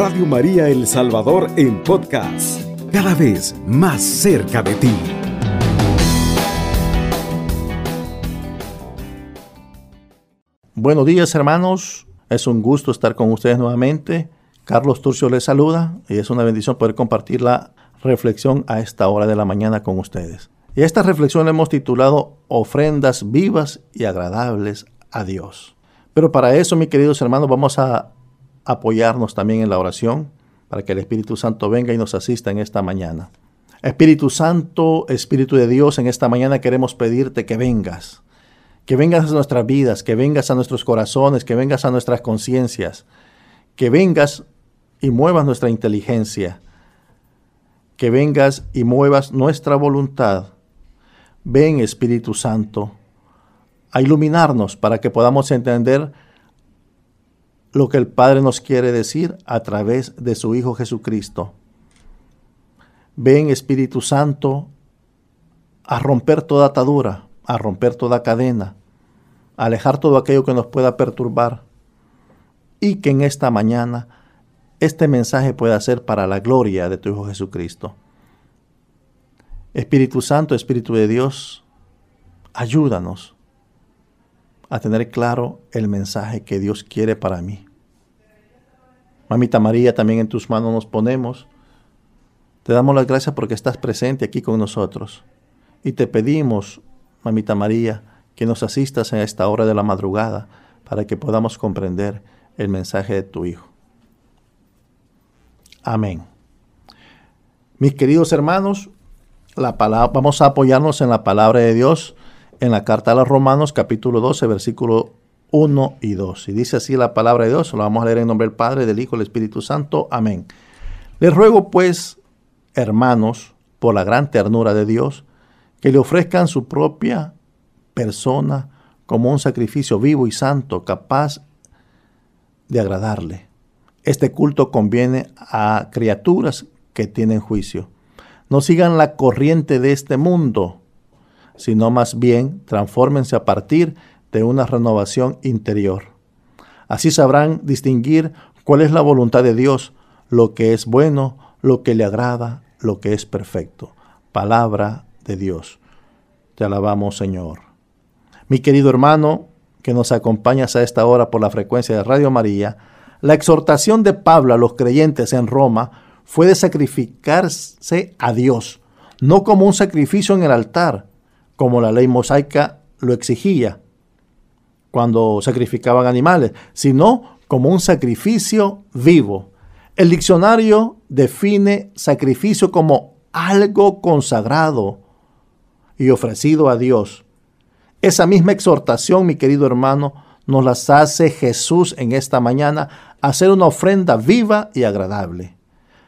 Radio María El Salvador en podcast, cada vez más cerca de ti. Buenos días hermanos, es un gusto estar con ustedes nuevamente. Carlos Turcio les saluda y es una bendición poder compartir la reflexión a esta hora de la mañana con ustedes. Y esta reflexión la hemos titulado Ofrendas vivas y agradables a Dios. Pero para eso, mis queridos hermanos, vamos a apoyarnos también en la oración para que el Espíritu Santo venga y nos asista en esta mañana. Espíritu Santo, Espíritu de Dios, en esta mañana queremos pedirte que vengas, que vengas a nuestras vidas, que vengas a nuestros corazones, que vengas a nuestras conciencias, que vengas y muevas nuestra inteligencia, que vengas y muevas nuestra voluntad. Ven Espíritu Santo a iluminarnos para que podamos entender lo que el Padre nos quiere decir a través de su Hijo Jesucristo. Ven Espíritu Santo a romper toda atadura, a romper toda cadena, a alejar todo aquello que nos pueda perturbar y que en esta mañana este mensaje pueda ser para la gloria de tu Hijo Jesucristo. Espíritu Santo, Espíritu de Dios, ayúdanos a tener claro el mensaje que Dios quiere para mí. Mamita María, también en tus manos nos ponemos. Te damos las gracias porque estás presente aquí con nosotros. Y te pedimos, Mamita María, que nos asistas en esta hora de la madrugada para que podamos comprender el mensaje de tu Hijo. Amén. Mis queridos hermanos, la palabra, vamos a apoyarnos en la palabra de Dios en la carta a los Romanos capítulo 12, versículo 1 y 2. Y dice así la palabra de Dios, lo vamos a leer en nombre del Padre, del Hijo y del Espíritu Santo. Amén. Les ruego pues, hermanos, por la gran ternura de Dios, que le ofrezcan su propia persona como un sacrificio vivo y santo, capaz de agradarle. Este culto conviene a criaturas que tienen juicio. No sigan la corriente de este mundo, sino más bien transfórmense a partir de una renovación interior. Así sabrán distinguir cuál es la voluntad de Dios, lo que es bueno, lo que le agrada, lo que es perfecto. Palabra de Dios. Te alabamos, Señor. Mi querido hermano, que nos acompañas a esta hora por la frecuencia de Radio María, la exhortación de Pablo a los creyentes en Roma fue de sacrificarse a Dios, no como un sacrificio en el altar, como la ley mosaica lo exigía cuando sacrificaban animales, sino como un sacrificio vivo. El diccionario define sacrificio como algo consagrado y ofrecido a Dios. Esa misma exhortación, mi querido hermano, nos las hace Jesús en esta mañana, hacer una ofrenda viva y agradable,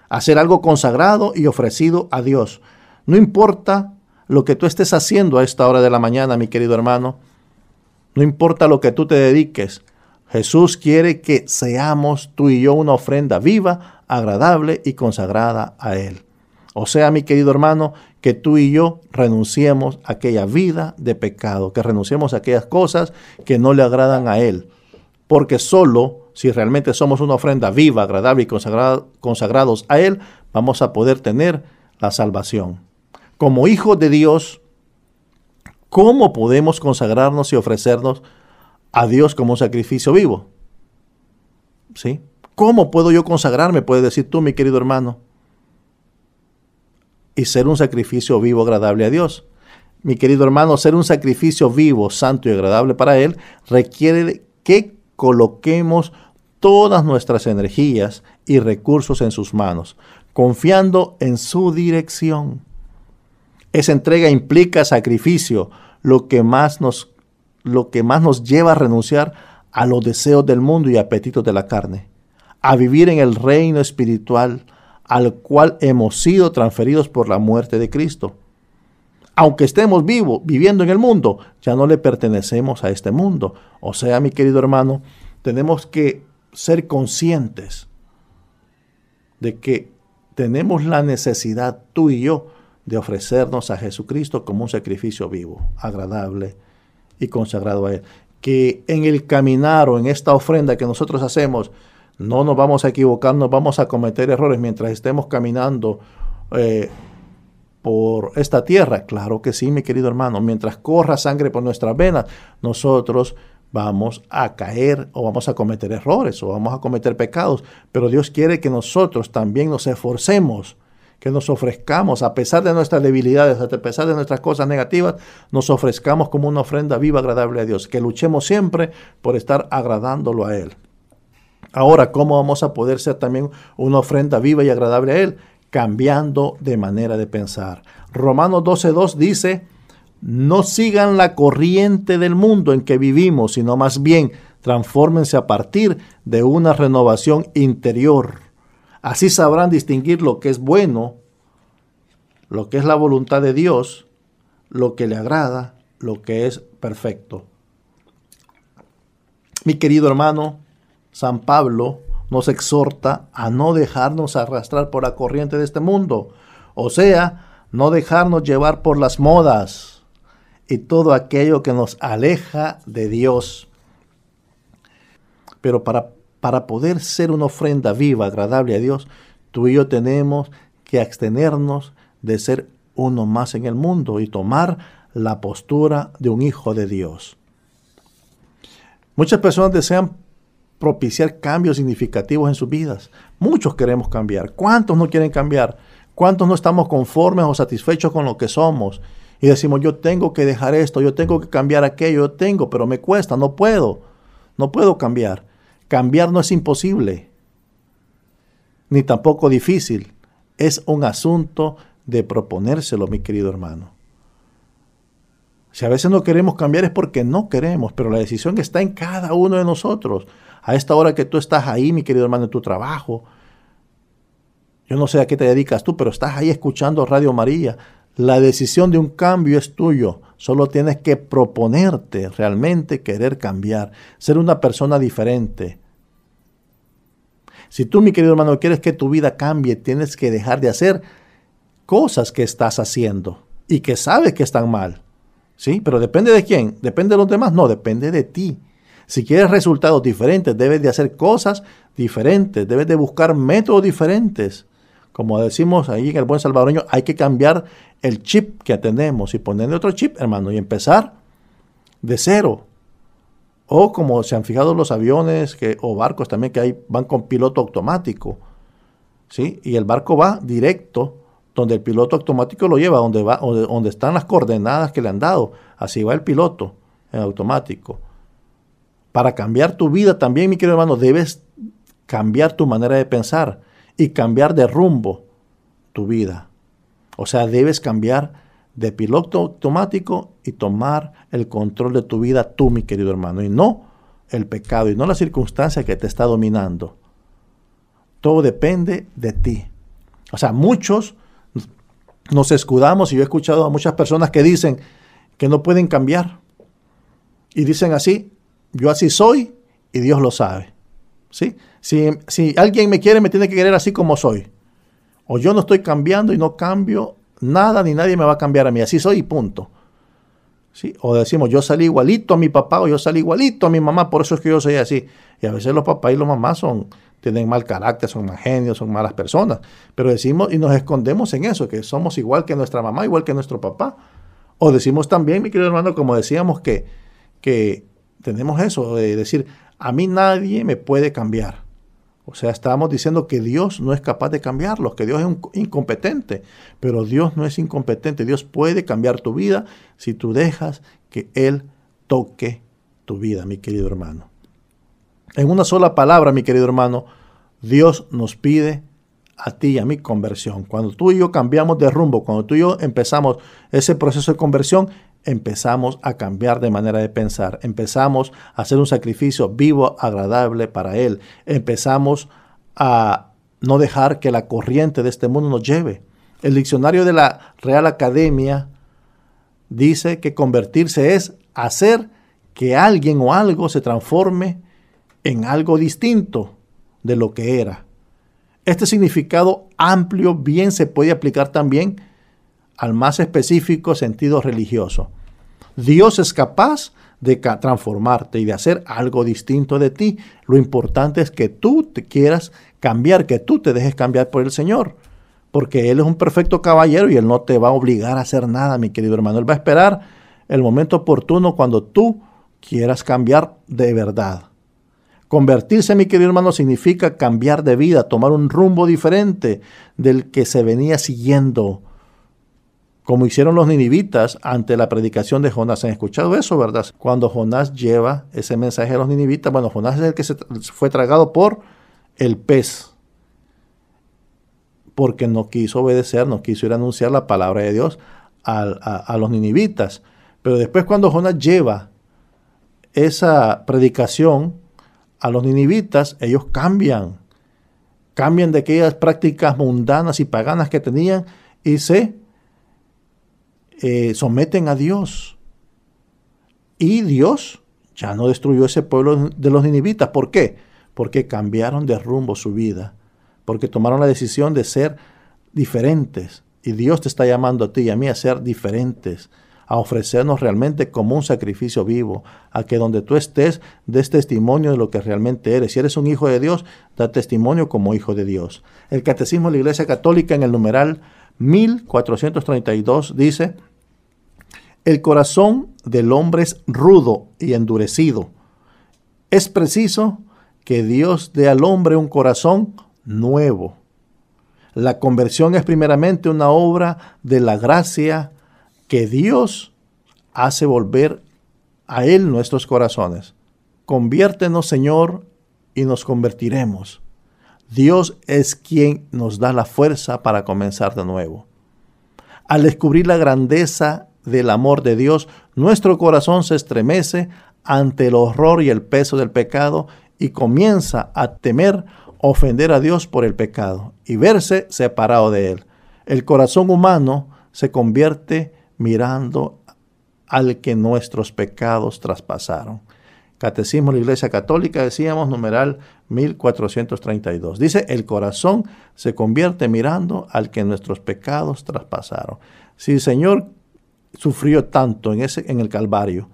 hacer algo consagrado y ofrecido a Dios. No importa lo que tú estés haciendo a esta hora de la mañana, mi querido hermano. No importa lo que tú te dediques. Jesús quiere que seamos tú y yo una ofrenda viva, agradable y consagrada a Él. O sea, mi querido hermano, que tú y yo renunciemos a aquella vida de pecado, que renunciemos a aquellas cosas que no le agradan a Él. Porque solo si realmente somos una ofrenda viva, agradable y consagrados a Él, vamos a poder tener la salvación como hijos de Dios, ¿cómo podemos consagrarnos y ofrecernos a Dios como un sacrificio vivo? ¿Sí? ¿Cómo puedo yo consagrarme? Puedes decir tú, mi querido hermano. Y ser un sacrificio vivo, agradable a Dios. Mi querido hermano, ser un sacrificio vivo, santo y agradable para Él requiere que coloquemos todas nuestras energías y recursos en sus manos, confiando en su dirección. Esa entrega implica sacrificio, lo que más nos, lo que más nos lleva a renunciar a los deseos del mundo y apetitos de la carne, a vivir en el reino espiritual al cual hemos sido transferidos por la muerte de Cristo. Aunque estemos vivos, viviendo en el mundo, ya no le pertenecemos a este mundo. O sea, mi querido hermano, tenemos que ser conscientes de que tenemos la necesidad, tú y yo, de ofrecernos a Jesucristo como un sacrificio vivo, agradable y consagrado a Él. Que en el caminar o en esta ofrenda que nosotros hacemos, No nos vamos a equivocar, no vamos a cometer errores mientras estemos caminando eh, por esta tierra. Claro que sí, mi querido hermano. Mientras corra sangre por nuestras venas, nosotros vamos a caer o vamos a cometer errores o vamos a cometer pecados. Pero Dios quiere que nosotros también nos esforcemos que nos ofrezcamos, a pesar de nuestras debilidades, a pesar de nuestras cosas negativas, nos ofrezcamos como una ofrenda viva, agradable a Dios, que luchemos siempre por estar agradándolo a Él. Ahora, ¿cómo vamos a poder ser también una ofrenda viva y agradable a Él? Cambiando de manera de pensar. Romanos 12.2 dice, no sigan la corriente del mundo en que vivimos, sino más bien transfórmense a partir de una renovación interior Así sabrán distinguir lo que es bueno, lo que es la voluntad de Dios, lo que le agrada, lo que es perfecto. Mi querido hermano, San Pablo nos exhorta a no dejarnos arrastrar por la corriente de este mundo, o sea, no dejarnos llevar por las modas y todo aquello que nos aleja de Dios. Pero para para poder ser una ofrenda viva, agradable a Dios, tú y yo tenemos que abstenernos de ser uno más en el mundo y tomar la postura de un hijo de Dios. Muchas personas desean propiciar cambios significativos en sus vidas. Muchos queremos cambiar. ¿Cuántos no quieren cambiar? ¿Cuántos no estamos conformes o satisfechos con lo que somos? Y decimos, yo tengo que dejar esto, yo tengo que cambiar aquello, yo tengo, pero me cuesta, no puedo. No puedo cambiar. Cambiar no es imposible, ni tampoco difícil. Es un asunto de proponérselo, mi querido hermano. Si a veces no queremos cambiar es porque no queremos, pero la decisión está en cada uno de nosotros. A esta hora que tú estás ahí, mi querido hermano, en tu trabajo, yo no sé a qué te dedicas tú, pero estás ahí escuchando Radio María. La decisión de un cambio es tuyo. Solo tienes que proponerte realmente querer cambiar, ser una persona diferente. Si tú, mi querido hermano, quieres que tu vida cambie, tienes que dejar de hacer cosas que estás haciendo y que sabes que están mal. ¿Sí? Pero depende de quién, depende de los demás, no, depende de ti. Si quieres resultados diferentes, debes de hacer cosas diferentes, debes de buscar métodos diferentes. Como decimos ahí en el buen salvadoreño, hay que cambiar el chip que tenemos y ponerle otro chip, hermano, y empezar de cero. O como se han fijado los aviones que, o barcos también que hay, van con piloto automático. ¿sí? Y el barco va directo donde el piloto automático lo lleva, donde, va, donde, están las coordenadas que le han dado. Así va el piloto en automático. Para cambiar tu vida también, mi querido hermano, debes cambiar tu manera de pensar y cambiar de rumbo tu vida. O sea, debes cambiar de piloto automático y tomar el control de tu vida tú, mi querido hermano, y no el pecado y no la circunstancia que te está dominando. Todo depende de ti. O sea, muchos nos escudamos y yo he escuchado a muchas personas que dicen que no pueden cambiar. Y dicen así, yo así soy y Dios lo sabe. ¿Sí? Si, si alguien me quiere, me tiene que querer así como soy. O yo no estoy cambiando y no cambio nada ni nadie me va a cambiar a mí, así soy y punto. O decimos, yo salí igualito a mi papá o yo salí igualito a mi mamá, por eso es que yo soy así. Y a veces los papás y los mamás son, tienen mal carácter, son mal genios, son malas personas. Pero decimos y nos escondemos en eso, que somos igual que nuestra mamá, igual que nuestro papá. O decimos también, mi querido hermano, como decíamos, que, que tenemos eso, de decir, a mí nadie me puede cambiar. O sea, estábamos diciendo que Dios no es capaz de cambiarlos, que Dios es incompetente, pero Dios no es incompetente. Dios puede cambiar tu vida si tú dejas que Él toque tu vida, mi querido hermano. En una sola palabra, mi querido hermano, Dios nos pide a ti y a mi conversión. Cuando tú y yo cambiamos de rumbo, cuando tú y yo empezamos ese proceso de conversión, empezamos a cambiar de manera de pensar, empezamos a hacer un sacrificio vivo, agradable para Él, empezamos a no dejar que la corriente de este mundo nos lleve. El diccionario de la Real Academia dice que convertirse es hacer que alguien o algo se transforme en algo distinto de lo que era. Este significado amplio bien se puede aplicar también al más específico sentido religioso. Dios es capaz de transformarte y de hacer algo distinto de ti. Lo importante es que tú te quieras cambiar, que tú te dejes cambiar por el Señor. Porque Él es un perfecto caballero y Él no te va a obligar a hacer nada, mi querido hermano. Él va a esperar el momento oportuno cuando tú quieras cambiar de verdad. Convertirse, mi querido hermano, significa cambiar de vida, tomar un rumbo diferente del que se venía siguiendo como hicieron los ninivitas ante la predicación de Jonás. ¿Han escuchado eso, verdad? Cuando Jonás lleva ese mensaje a los ninivitas, bueno, Jonás es el que se fue tragado por el pez, porque no quiso obedecer, no quiso ir a anunciar la palabra de Dios a, a los ninivitas. Pero después cuando Jonás lleva esa predicación a los ninivitas, ellos cambian, cambian de aquellas prácticas mundanas y paganas que tenían y se eh, someten a Dios. Y Dios ya no destruyó ese pueblo de los ninivitas. ¿Por qué? Porque cambiaron de rumbo su vida. Porque tomaron la decisión de ser diferentes. Y Dios te está llamando a ti y a mí a ser diferentes a ofrecernos realmente como un sacrificio vivo, a que donde tú estés des testimonio de lo que realmente eres. Si eres un hijo de Dios, da testimonio como hijo de Dios. El Catecismo de la Iglesia Católica en el numeral 1432 dice, el corazón del hombre es rudo y endurecido. Es preciso que Dios dé al hombre un corazón nuevo. La conversión es primeramente una obra de la gracia que Dios hace volver a Él nuestros corazones. Conviértenos, Señor, y nos convertiremos. Dios es quien nos da la fuerza para comenzar de nuevo. Al descubrir la grandeza del amor de Dios, nuestro corazón se estremece ante el horror y el peso del pecado y comienza a temer ofender a Dios por el pecado y verse separado de Él. El corazón humano se convierte mirando al que nuestros pecados traspasaron. Catecismo de la Iglesia Católica, decíamos, numeral 1432. Dice, el corazón se convierte mirando al que nuestros pecados traspasaron. Si el Señor sufrió tanto en, ese, en el Calvario,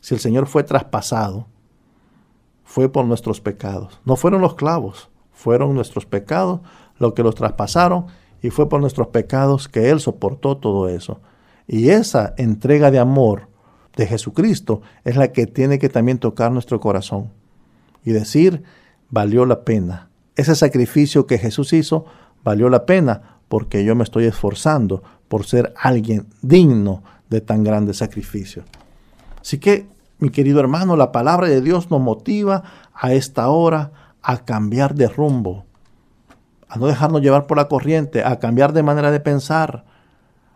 si el Señor fue traspasado, fue por nuestros pecados. No fueron los clavos, fueron nuestros pecados lo que los traspasaron y fue por nuestros pecados que Él soportó todo eso. Y esa entrega de amor de Jesucristo es la que tiene que también tocar nuestro corazón y decir, valió la pena. Ese sacrificio que Jesús hizo valió la pena porque yo me estoy esforzando por ser alguien digno de tan grande sacrificio. Así que, mi querido hermano, la palabra de Dios nos motiva a esta hora a cambiar de rumbo, a no dejarnos llevar por la corriente, a cambiar de manera de pensar,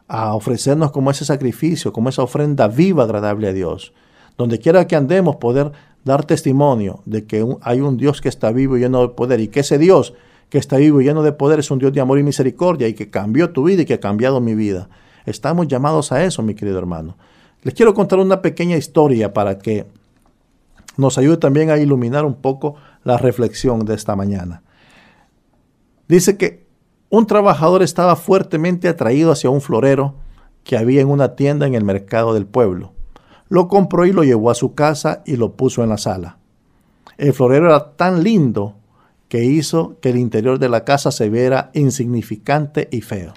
a ofrecernos como ese sacrificio, como esa ofrenda viva, agradable a Dios. Donde quiera que andemos, poder dar testimonio de que hay un Dios que está vivo y lleno de poder y que ese Dios que está vivo y lleno de poder, es un Dios de amor y misericordia y que cambió tu vida y que ha cambiado mi vida. Estamos llamados a eso, mi querido hermano. Les quiero contar una pequeña historia para que nos ayude también a iluminar un poco la reflexión de esta mañana. Dice que un trabajador estaba fuertemente atraído hacia un florero que había en una tienda en el mercado del pueblo. Lo compró y lo llevó a su casa y lo puso en la sala. El florero era tan lindo que hizo que el interior de la casa se viera insignificante y feo.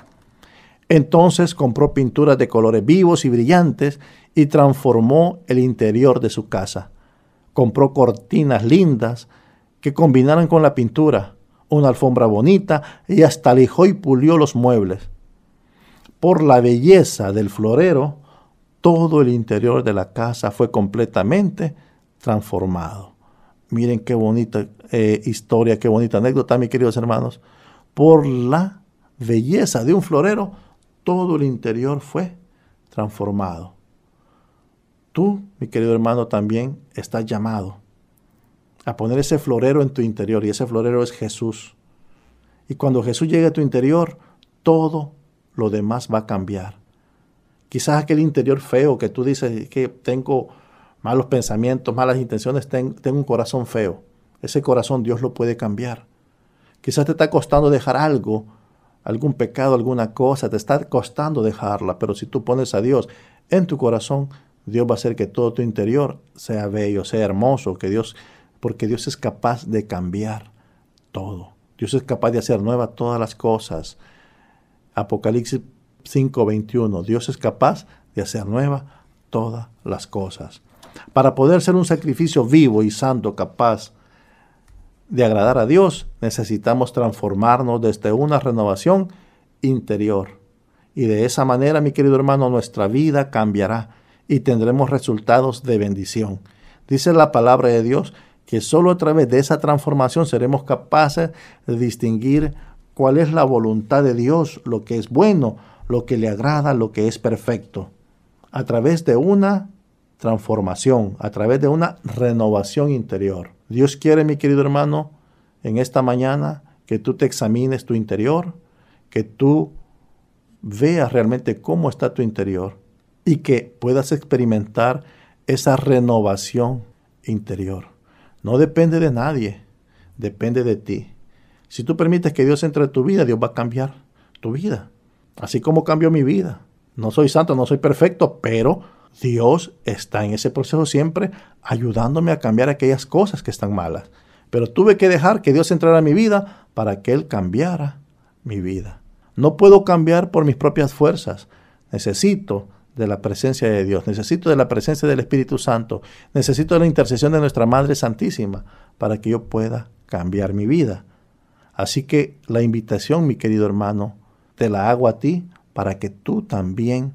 Entonces compró pinturas de colores vivos y brillantes y transformó el interior de su casa. Compró cortinas lindas que combinaran con la pintura, una alfombra bonita y hasta lijó y pulió los muebles. Por la belleza del florero, todo el interior de la casa fue completamente transformado. Miren qué bonita eh, historia, qué bonita anécdota, mis queridos hermanos. Por la belleza de un florero, todo el interior fue transformado. Tú, mi querido hermano, también estás llamado a poner ese florero en tu interior y ese florero es Jesús. Y cuando Jesús llegue a tu interior, todo lo demás va a cambiar. Quizás aquel interior feo que tú dices que tengo malos pensamientos, malas intenciones, tengo un corazón feo. Ese corazón Dios lo puede cambiar. Quizás te está costando dejar algo, algún pecado, alguna cosa, te está costando dejarla, pero si tú pones a Dios en tu corazón, Dios va a hacer que todo tu interior sea bello, sea hermoso, que Dios, porque Dios es capaz de cambiar todo. Dios es capaz de hacer nuevas todas las cosas. Apocalipsis 5:21. Dios es capaz de hacer nuevas todas las cosas. Para poder ser un sacrificio vivo y santo capaz de agradar a Dios, necesitamos transformarnos desde una renovación interior. Y de esa manera, mi querido hermano, nuestra vida cambiará y tendremos resultados de bendición. Dice la palabra de Dios que solo a través de esa transformación seremos capaces de distinguir cuál es la voluntad de Dios, lo que es bueno, lo que le agrada, lo que es perfecto. A través de una transformación, a través de una renovación interior. Dios quiere, mi querido hermano, en esta mañana que tú te examines tu interior, que tú veas realmente cómo está tu interior y que puedas experimentar esa renovación interior. No depende de nadie, depende de ti. Si tú permites que Dios entre en tu vida, Dios va a cambiar tu vida. Así como cambió mi vida. No soy santo, no soy perfecto, pero Dios está en ese proceso siempre ayudándome a cambiar aquellas cosas que están malas. Pero tuve que dejar que Dios entrara en mi vida para que Él cambiara mi vida. No puedo cambiar por mis propias fuerzas. Necesito de la presencia de Dios, necesito de la presencia del Espíritu Santo, necesito de la intercesión de nuestra Madre Santísima para que yo pueda cambiar mi vida. Así que la invitación, mi querido hermano, te la hago a ti para que tú también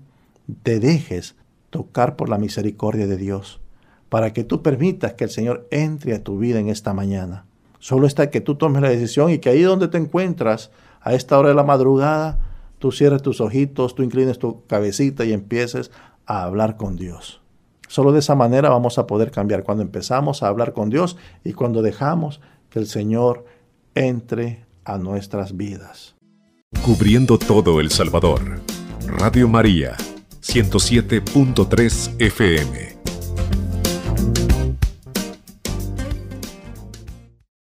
te dejes tocar por la misericordia de Dios, para que tú permitas que el Señor entre a tu vida en esta mañana. Solo está que tú tomes la decisión y que ahí donde te encuentras, a esta hora de la madrugada, tú cierres tus ojitos, tú inclines tu cabecita y empieces a hablar con Dios. Solo de esa manera vamos a poder cambiar cuando empezamos a hablar con Dios y cuando dejamos que el Señor entre a nuestras vidas. Cubriendo todo El Salvador. Radio María, 107.3 FM.